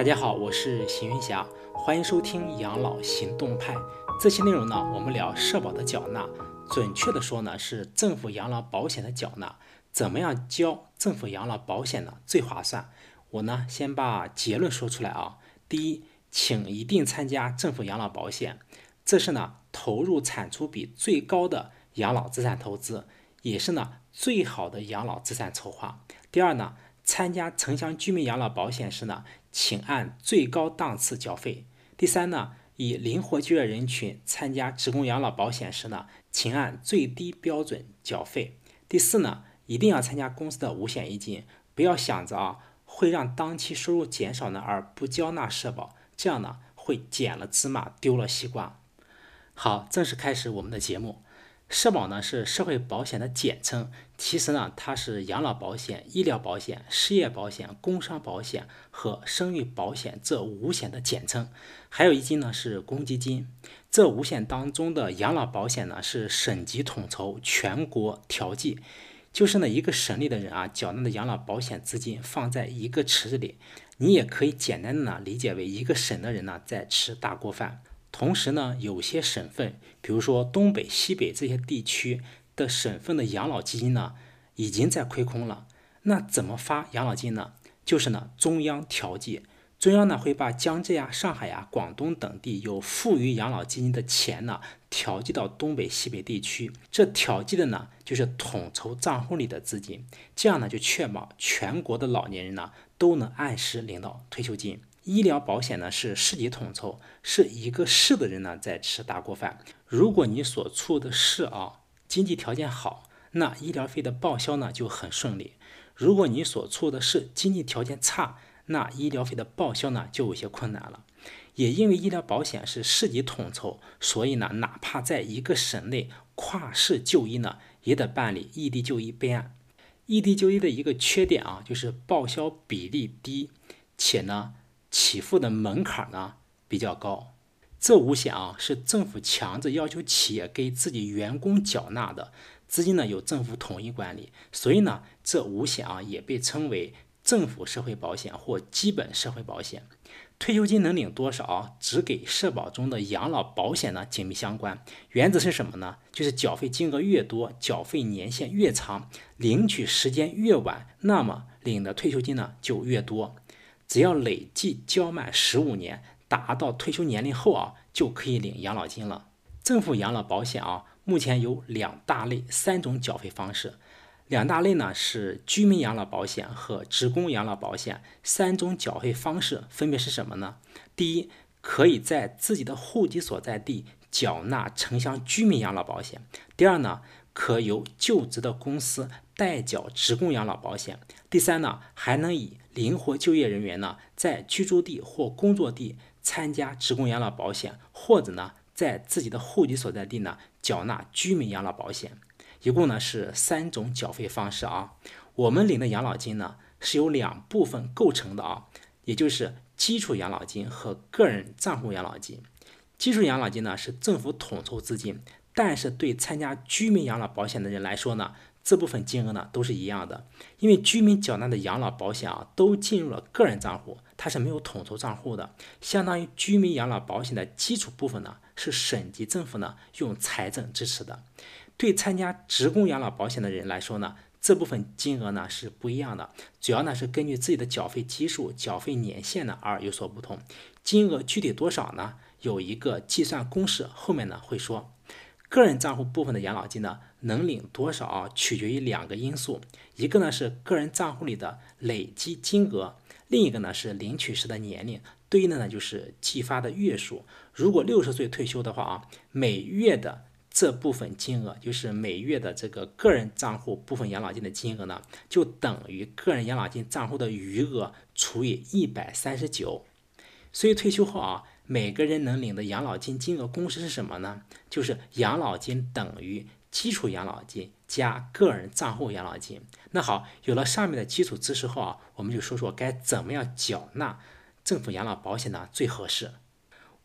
大家好，我是邢云霞，欢迎收听养老行动派。这期内容呢，我们聊社保的缴纳，准确的说呢，是政府养老保险的缴纳。怎么样交政府养老保险呢？最划算？我呢，先把结论说出来啊。第一，请一定参加政府养老保险，这是呢投入产出比最高的养老资产投资，也是呢最好的养老资产筹划。第二呢，参加城乡居民养老保险时呢。请按最高档次缴费。第三呢，以灵活就业人群参加职工养老保险时呢，请按最低标准缴费。第四呢，一定要参加公司的五险一金，不要想着啊会让当期收入减少呢而不交纳社保，这样呢会捡了芝麻丢了西瓜。好，正式开始我们的节目。社保呢是社会保险的简称，其实呢它是养老保险、医疗保险、失业保险、工伤保险和生育保险这五险的简称。还有一金呢是公积金。这五险当中的养老保险呢是省级统筹、全国调剂，就是呢一个省里的人啊缴纳的养老保险资金放在一个池子里，你也可以简单的呢理解为一个省的人呢在吃大锅饭。同时呢，有些省份，比如说东北、西北这些地区的省份的养老基金呢，已经在亏空了。那怎么发养老金呢？就是呢，中央调剂，中央呢会把江浙呀、上海呀、广东等地有富余养老基金的钱呢，调剂到东北、西北地区。这调剂的呢，就是统筹账户里的资金，这样呢，就确保全国的老年人呢，都能按时领到退休金。医疗保险呢是市级统筹，是一个市的人呢在吃大锅饭。如果你所处的市啊经济条件好，那医疗费的报销呢就很顺利；如果你所处的是经济条件差，那医疗费的报销呢就有些困难了。也因为医疗保险是市级统筹，所以呢哪怕在一个省内跨市就医呢，也得办理异地就医备案。异地就医的一个缺点啊，就是报销比例低，且呢。起付的门槛呢比较高，这五险啊是政府强制要求企业给自己员工缴纳的，资金呢由政府统一管理，所以呢这五险啊也被称为政府社会保险或基本社会保险。退休金能领多少，只给社保中的养老保险呢紧密相关。原则是什么呢？就是缴费金额越多，缴费年限越长，领取时间越晚，那么领的退休金呢就越多。只要累计交满十五年，达到退休年龄后啊，就可以领养老金了。政府养老保险啊，目前有两大类、三种缴费方式。两大类呢是居民养老保险和职工养老保险。三种缴费方式分别是什么呢？第一，可以在自己的户籍所在地缴纳城乡居民养老保险。第二呢，可由就职的公司代缴职工养老保险。第三呢，还能以灵活就业人员呢，在居住地或工作地参加职工养老保险，或者呢，在自己的户籍所在地呢缴纳居民养老保险，一共呢是三种缴费方式啊。我们领的养老金呢是由两部分构成的啊，也就是基础养老金和个人账户养老金。基础养老金呢是政府统筹资金，但是对参加居民养老保险的人来说呢。这部分金额呢都是一样的，因为居民缴纳的养老保险啊都进入了个人账户，它是没有统筹账户的，相当于居民养老保险的基础部分呢是省级政府呢用财政支持的。对参加职工养老保险的人来说呢，这部分金额呢是不一样的，主要呢是根据自己的缴费基数、缴费年限呢而有所不同。金额具体多少呢？有一个计算公式，后面呢会说。个人账户部分的养老金呢，能领多少啊？取决于两个因素，一个呢是个人账户里的累积金额，另一个呢是领取时的年龄，对应的呢就是计发的月数。如果六十岁退休的话啊，每月的这部分金额，就是每月的这个个人账户部分养老金的金额呢，就等于个人养老金账户的余额除以一百三十九。所以退休后啊。每个人能领的养老金金额公式是什么呢？就是养老金等于基础养老金加个人账户养老金。那好，有了上面的基础知识后啊，我们就说说该怎么样缴纳政府养老保险呢最合适。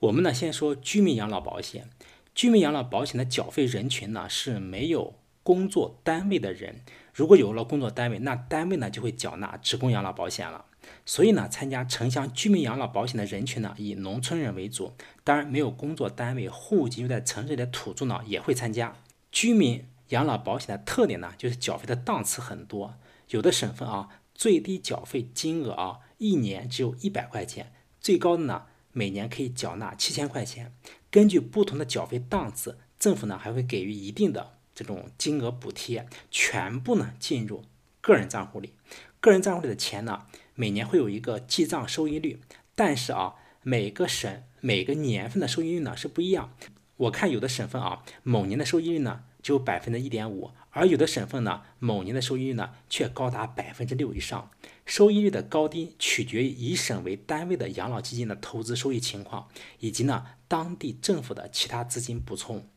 我们呢先说居民养老保险。居民养老保险的缴费人群呢是没有工作单位的人。如果有了工作单位，那单位呢就会缴纳职工养老保险了。所以呢，参加城乡居民养老保险的人群呢，以农村人为主。当然，没有工作单位、户籍又在城市里的土著呢，也会参加。居民养老保险的特点呢，就是缴费的档次很多。有的省份啊，最低缴费金额啊，一年只有一百块钱；最高的呢，每年可以缴纳七千块钱。根据不同的缴费档次，政府呢还会给予一定的这种金额补贴，全部呢进入个人账户里。个人账户里的钱呢，每年会有一个记账收益率，但是啊，每个省每个年份的收益率呢是不一样。我看有的省份啊，某年的收益率呢只有百分之一点五，而有的省份呢，某年的收益率呢却高达百分之六以上。收益率的高低取决于以省为单位的养老基金的投资收益情况，以及呢当地政府的其他资金补充。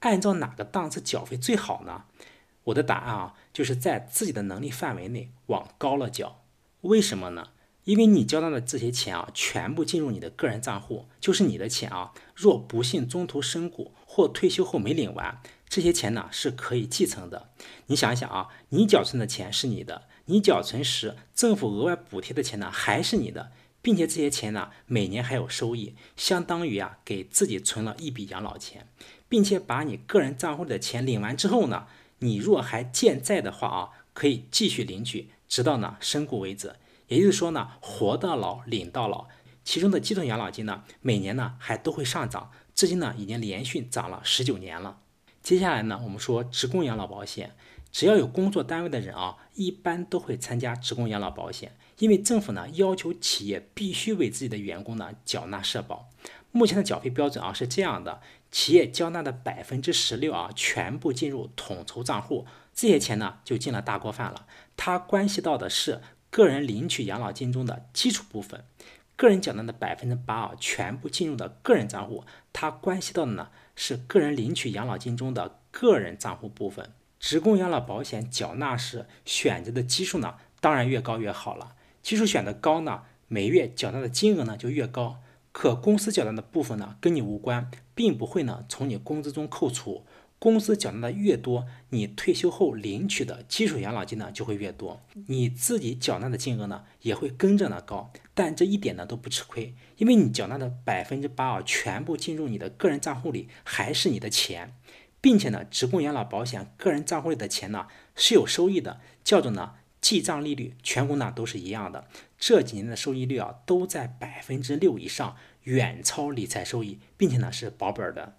按照哪个档次缴费最好呢？我的答案啊，就是在自己的能力范围内往高了缴。为什么呢？因为你交纳的这些钱啊，全部进入你的个人账户，就是你的钱啊。若不幸中途身故或退休后没领完，这些钱呢是可以继承的。你想一想啊，你缴存的钱是你的，你缴存时政府额外补贴的钱呢还是你的，并且这些钱呢每年还有收益，相当于啊给自己存了一笔养老钱，并且把你个人账户里的钱领完之后呢。你若还健在的话啊，可以继续领取，直到呢身故为止。也就是说呢，活到老领到老。其中的基础养老金呢，每年呢还都会上涨，至今呢已经连续涨了十九年了。接下来呢，我们说职工养老保险，只要有工作单位的人啊，一般都会参加职工养老保险，因为政府呢要求企业必须为自己的员工呢缴纳社保。目前的缴费标准啊是这样的。企业交纳的百分之十六啊，全部进入统筹账户，这些钱呢就进了大锅饭了。它关系到的是个人领取养老金中的基础部分，个人缴纳的百分之八啊，全部进入的个人账户，它关系到的呢是个人领取养老金中的个人账户部分。职工养老保险缴纳时选择的基数呢，当然越高越好了。基数选的高呢，每月缴纳的金额呢就越高。可公司缴纳的部分呢，跟你无关，并不会呢从你工资中扣除。公司缴纳的越多，你退休后领取的基础养老金呢就会越多，你自己缴纳的金额呢也会跟着呢高。但这一点呢都不吃亏，因为你缴纳的百分之八啊，全部进入你的个人账户里，还是你的钱，并且呢，职工养老保险个人账户里的钱呢是有收益的，叫做呢。记账利率全国呢都是一样的，这几年的收益率啊都在百分之六以上，远超理财收益，并且呢是保本的。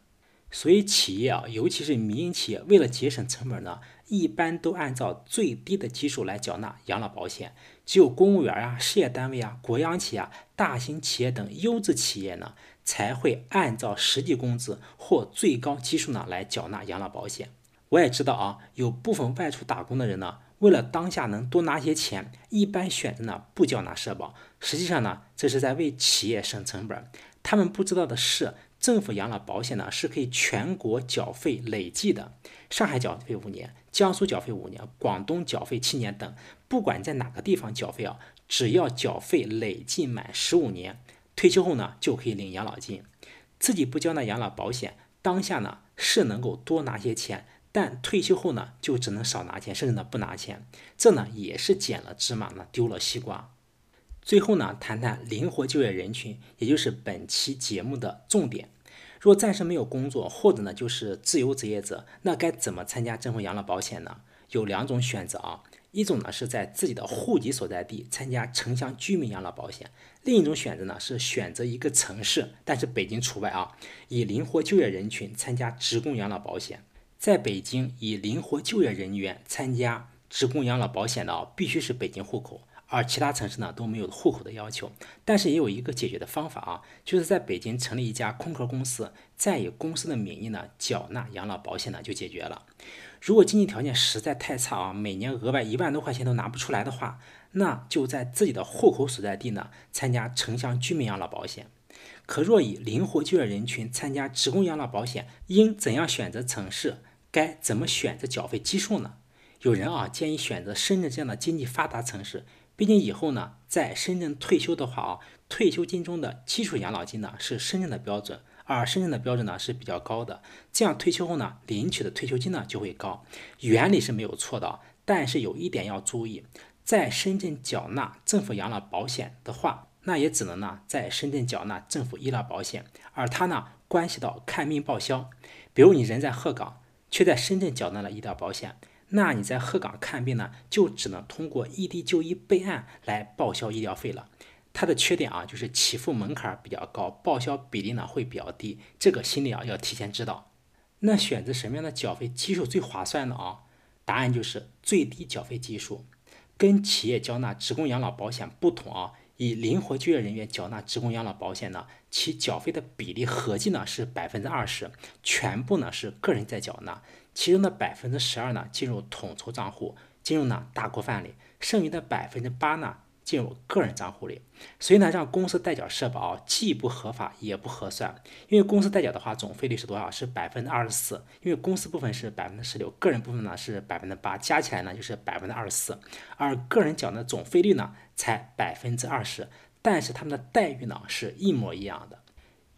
所以企业啊，尤其是民营企业，为了节省成本呢，一般都按照最低的基数来缴纳养老保险。只有公务员啊、事业单位啊、国央企啊、大型企业等优质企业呢，才会按照实际工资或最高基数呢来缴纳养老保险。我也知道啊，有部分外出打工的人呢。为了当下能多拿些钱，一般选择呢不缴纳社保。实际上呢，这是在为企业省成本。他们不知道的是，政府养老保险呢是可以全国缴费累计的。上海缴费五年，江苏缴费五年，广东缴费七年等。不管在哪个地方缴费啊，只要缴费累计满十五年，退休后呢就可以领养老金。自己不交纳养老保险，当下呢是能够多拿些钱。但退休后呢，就只能少拿钱，甚至呢不拿钱，这呢也是捡了芝麻呢丢了西瓜。最后呢，谈谈灵活就业人群，也就是本期节目的重点。若暂时没有工作，或者呢就是自由职业者，那该怎么参加政府养老保险呢？有两种选择啊，一种呢是在自己的户籍所在地参加城乡居民养老保险，另一种选择呢是选择一个城市，但是北京除外啊，以灵活就业人群参加职工养老保险。在北京，以灵活就业人员参加职工养老保险的啊，必须是北京户口，而其他城市呢都没有户口的要求。但是也有一个解决的方法啊，就是在北京成立一家空壳公司，再以公司的名义呢缴纳养老保险呢就解决了。如果经济条件实在太差啊，每年额外一万多块钱都拿不出来的话，那就在自己的户口所在地呢参加城乡居民养老保险。可若以灵活就业人群参加职工养老保险，应怎样选择城市？该怎么选择缴费基数呢？有人啊建议选择深圳这样的经济发达城市，毕竟以后呢在深圳退休的话啊，退休金中的基础养老金呢是深圳的标准，而深圳的标准呢是比较高的，这样退休后呢领取的退休金呢就会高。原理是没有错的，但是有一点要注意，在深圳缴纳政府养老保险的话，那也只能呢在深圳缴纳政府医疗保险，而它呢关系到看病报销。比如你人在鹤岗，却在深圳缴纳了医疗保险，那你在鹤岗看病呢，就只能通过异地就医备案来报销医疗费了。它的缺点啊，就是起付门槛比较高，报销比例呢会比较低，这个心里啊要提前知道。那选择什么样的缴费基数最划算呢？啊，答案就是最低缴费基数。跟企业缴纳职工养老保险不同啊，以灵活就业人员缴纳职工养老保险呢，其缴费的比例合计呢是百分之二十，全部呢是个人在缴纳，其中的百分之十二呢进入统筹账户，进入呢大锅饭里，剩余的百分之八呢。进入个人账户里，所以呢，让公司代缴社保既不合法也不合算。因为公司代缴的话，总费率是多少？是百分之二十四。因为公司部分是百分之十六，个人部分呢是百分之八，加起来呢就是百分之二十四。而个人缴的总费率呢才百分之二十，但是他们的待遇呢是一模一样的。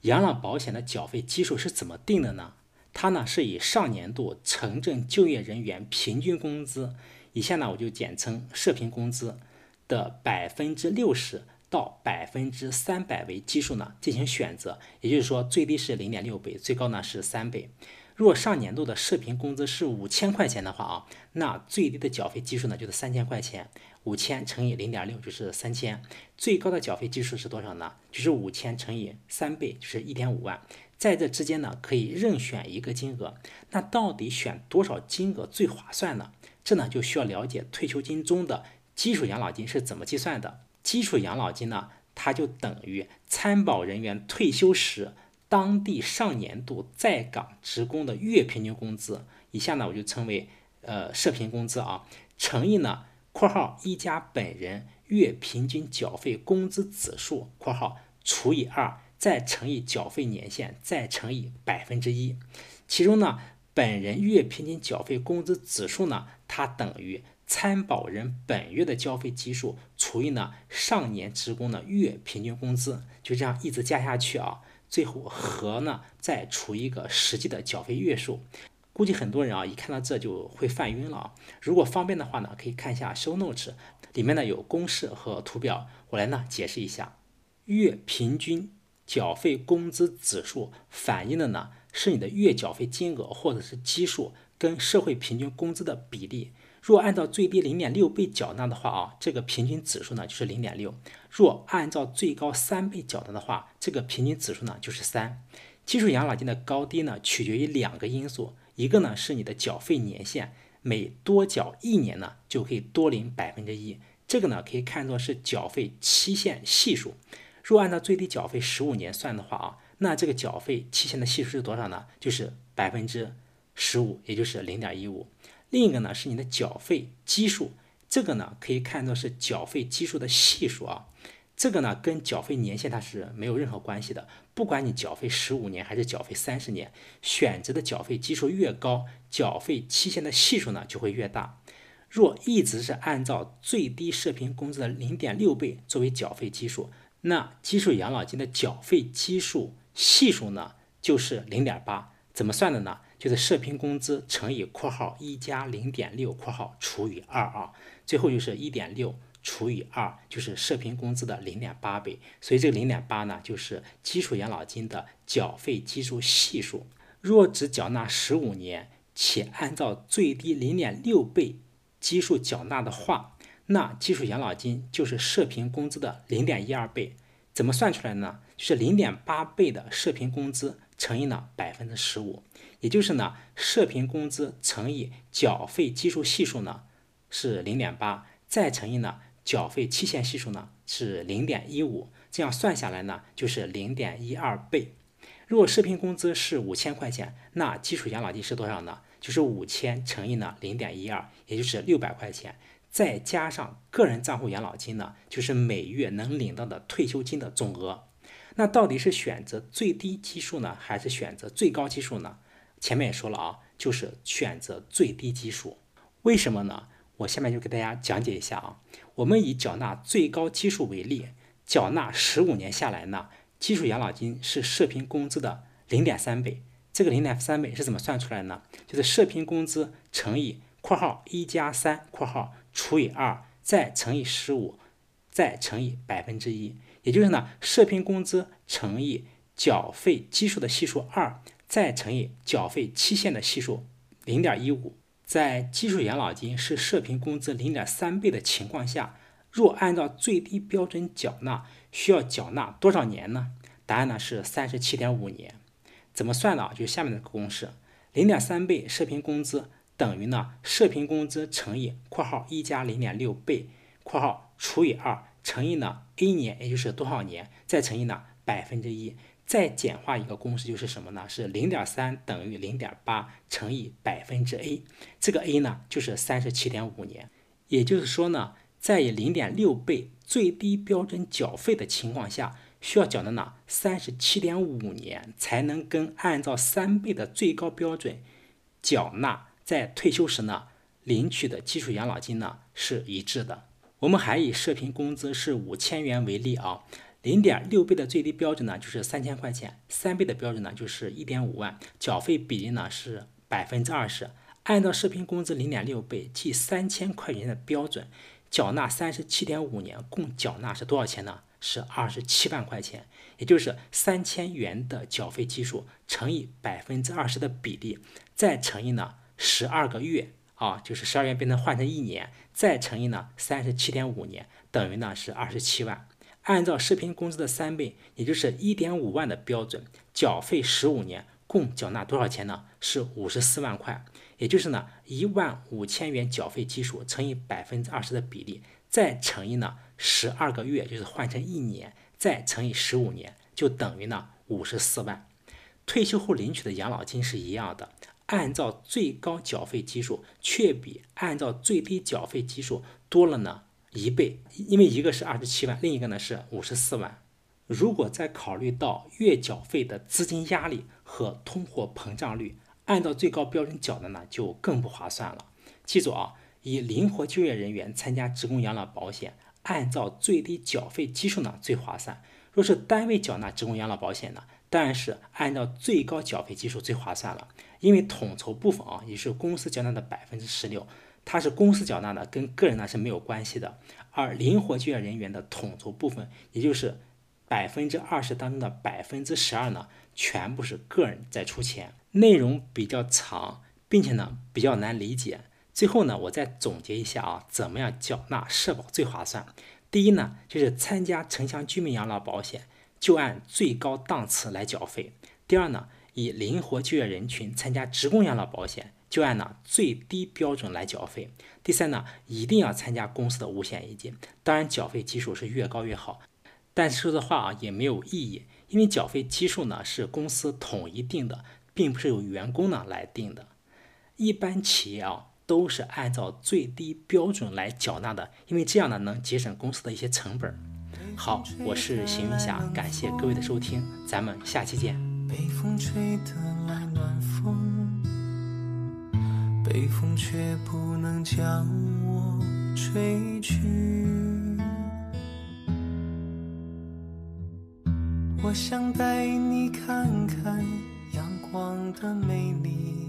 养老保险的缴费基数是怎么定的呢？它呢是以上年度城镇就业人员平均工资，以下呢我就简称社平工资。的百分之六十到百分之三百为基数呢进行选择，也就是说最低是零点六倍，最高呢是三倍。若上年度的社平工资是五千块钱的话啊，那最低的缴费基数呢就是三千块钱，五千乘以零点六就是三千，最高的缴费基数是多少呢？就是五千乘以三倍就是一点五万，在这之间呢可以任选一个金额。那到底选多少金额最划算呢？这呢就需要了解退休金中的。基础养老金是怎么计算的？基础养老金呢，它就等于参保人员退休时当地上年度在岗职工的月平均工资，以下呢我就称为呃社平工资啊，乘以呢（括号一家本人月平均缴费工资指数）（括号除以二），再乘以缴费年限，再乘以百分之一。其中呢，本人月平均缴费工资指数呢，它等于。参保人本月的交费基数除以呢上年职工的月平均工资，就这样一直加下去啊，最后和呢再除一个实际的缴费月数。估计很多人啊一看到这就会犯晕了啊。如果方便的话呢，可以看一下 show notes 里面呢有公式和图表，我来呢解释一下。月平均缴费工资指数反映的呢是你的月缴费金额或者是基数跟社会平均工资的比例。若按照最低零点六倍缴纳的话啊，这个平均指数呢就是零点六；若按照最高三倍缴纳的话，这个平均指数呢就是三。基础养老金的高低呢取决于两个因素，一个呢是你的缴费年限，每多缴一年呢就可以多领百分之一，这个呢可以看作是缴费期限系数。若按照最低缴费十五年算的话啊，那这个缴费期限的系数是多少呢？就是百分之十五，也就是零点一五。另一个呢是你的缴费基数，这个呢可以看作是缴费基数的系数啊，这个呢跟缴费年限它是没有任何关系的，不管你缴费十五年还是缴费三十年，选择的缴费基数越高，缴费期限的系数呢就会越大。若一直是按照最低社平工资的零点六倍作为缴费基数，那基础养老金的缴费基数系数呢就是零点八，怎么算的呢？就是社平工资乘以括号一加零点六括号除以二啊，最后就是一点六除以二，就是社平工资的零点八倍。所以这个零点八呢，就是基础养老金的缴费基数系数。若只缴纳十五年，且按照最低零点六倍基数缴纳的话，那基础养老金就是社平工资的零点一二倍。怎么算出来呢？就是零点八倍的社平工资乘以呢百分之十五。也就是呢，社平工资乘以缴费基数系数呢是零点八，再乘以呢缴费期限系数呢是零点一五，这样算下来呢就是零点一二倍。如果社平工资是五千块钱，那基础养老金是多少呢？就是五千乘以呢零点一二，也就是六百块钱，再加上个人账户养老金呢，就是每月能领到的退休金的总额。那到底是选择最低基数呢，还是选择最高基数呢？前面也说了啊，就是选择最低基数，为什么呢？我下面就给大家讲解一下啊。我们以缴纳最高基数为例，缴纳十五年下来呢，基础养老金是社平工资的零点三倍。这个零点三倍是怎么算出来呢？就是社平工资乘以括号一加三括号除以二，再乘以十五，再乘以百分之一，也就是呢，社平工资乘以缴费基数的系数二，再乘以缴费期限的系数零点一五。在基础养老金是社平工资零点三倍的情况下，若按照最低标准缴纳，需要缴纳多少年呢？答案呢是三十七点五年。怎么算呢？就下面的公式：零点三倍社平工资等于呢社平工资乘以（括号一加零点六倍）（括号除以二）乘以呢 A 年，也就是多少年，再乘以呢百分之一。再简化一个公式就是什么呢？是零点三等于零点八乘以百分之 a，这个 a 呢就是三十七点五年。也就是说呢，在以零点六倍最低标准缴费的情况下，需要缴的呢三十七点五年才能跟按照三倍的最高标准缴纳，在退休时呢领取的基础养老金呢是一致的。我们还以社平工资是五千元为例啊。零点六倍的最低标准呢，就是三千块钱；三倍的标准呢，就是一点五万。缴费比例呢是百分之二十。按照社平工资零点六倍，即三千块钱的标准，缴纳三十七点五年，共缴纳是多少钱呢？是二十七万块钱。也就是三千元的缴费基数乘以百分之二十的比例，再乘以呢十二个月啊，就是十二月变成换成一年，再乘以呢三十七点五年，等于呢是二十七万。按照视频工资的三倍，也就是一点五万的标准，缴费十五年，共缴纳多少钱呢？是五十四万块。也就是呢，一万五千元缴费基数乘以百分之二十的比例，再乘以呢十二个月，就是换成一年，再乘以十五年，就等于呢五十四万。退休后领取的养老金是一样的，按照最高缴费基数，却比按照最低缴费基数多了呢。一倍，因为一个是二十七万，另一个呢是五十四万。如果再考虑到月缴费的资金压力和通货膨胀率，按照最高标准缴的呢就更不划算了。记住啊，以灵活就业人员参加职工养老保险，按照最低缴费基数呢最划算。若是单位缴纳职工养老保险呢，当然是按照最高缴费基数最划算了，因为统筹部分啊也是公司缴纳的百分之十六。它是公司缴纳的，跟个人呢是没有关系的。而灵活就业人员的统筹部分，也就是百分之二十当中的百分之十二呢，全部是个人在出钱。内容比较长，并且呢比较难理解。最后呢，我再总结一下啊，怎么样缴纳社保最划算？第一呢，就是参加城乡居民养老保险，就按最高档次来缴费。第二呢，以灵活就业人群参加职工养老保险。就按呢最低标准来缴费。第三呢，一定要参加公司的五险一金，当然缴费基数是越高越好。但是说的话啊也没有意义，因为缴费基数呢是公司统一定的，并不是由员工呢来定的。一般企业啊都是按照最低标准来缴纳的，因为这样呢能节省公司的一些成本。好，我是邢云霞，感谢各位的收听，咱们下期见。北风吹来暖风。北风却不能将我吹去。我想带你看看阳光的美丽。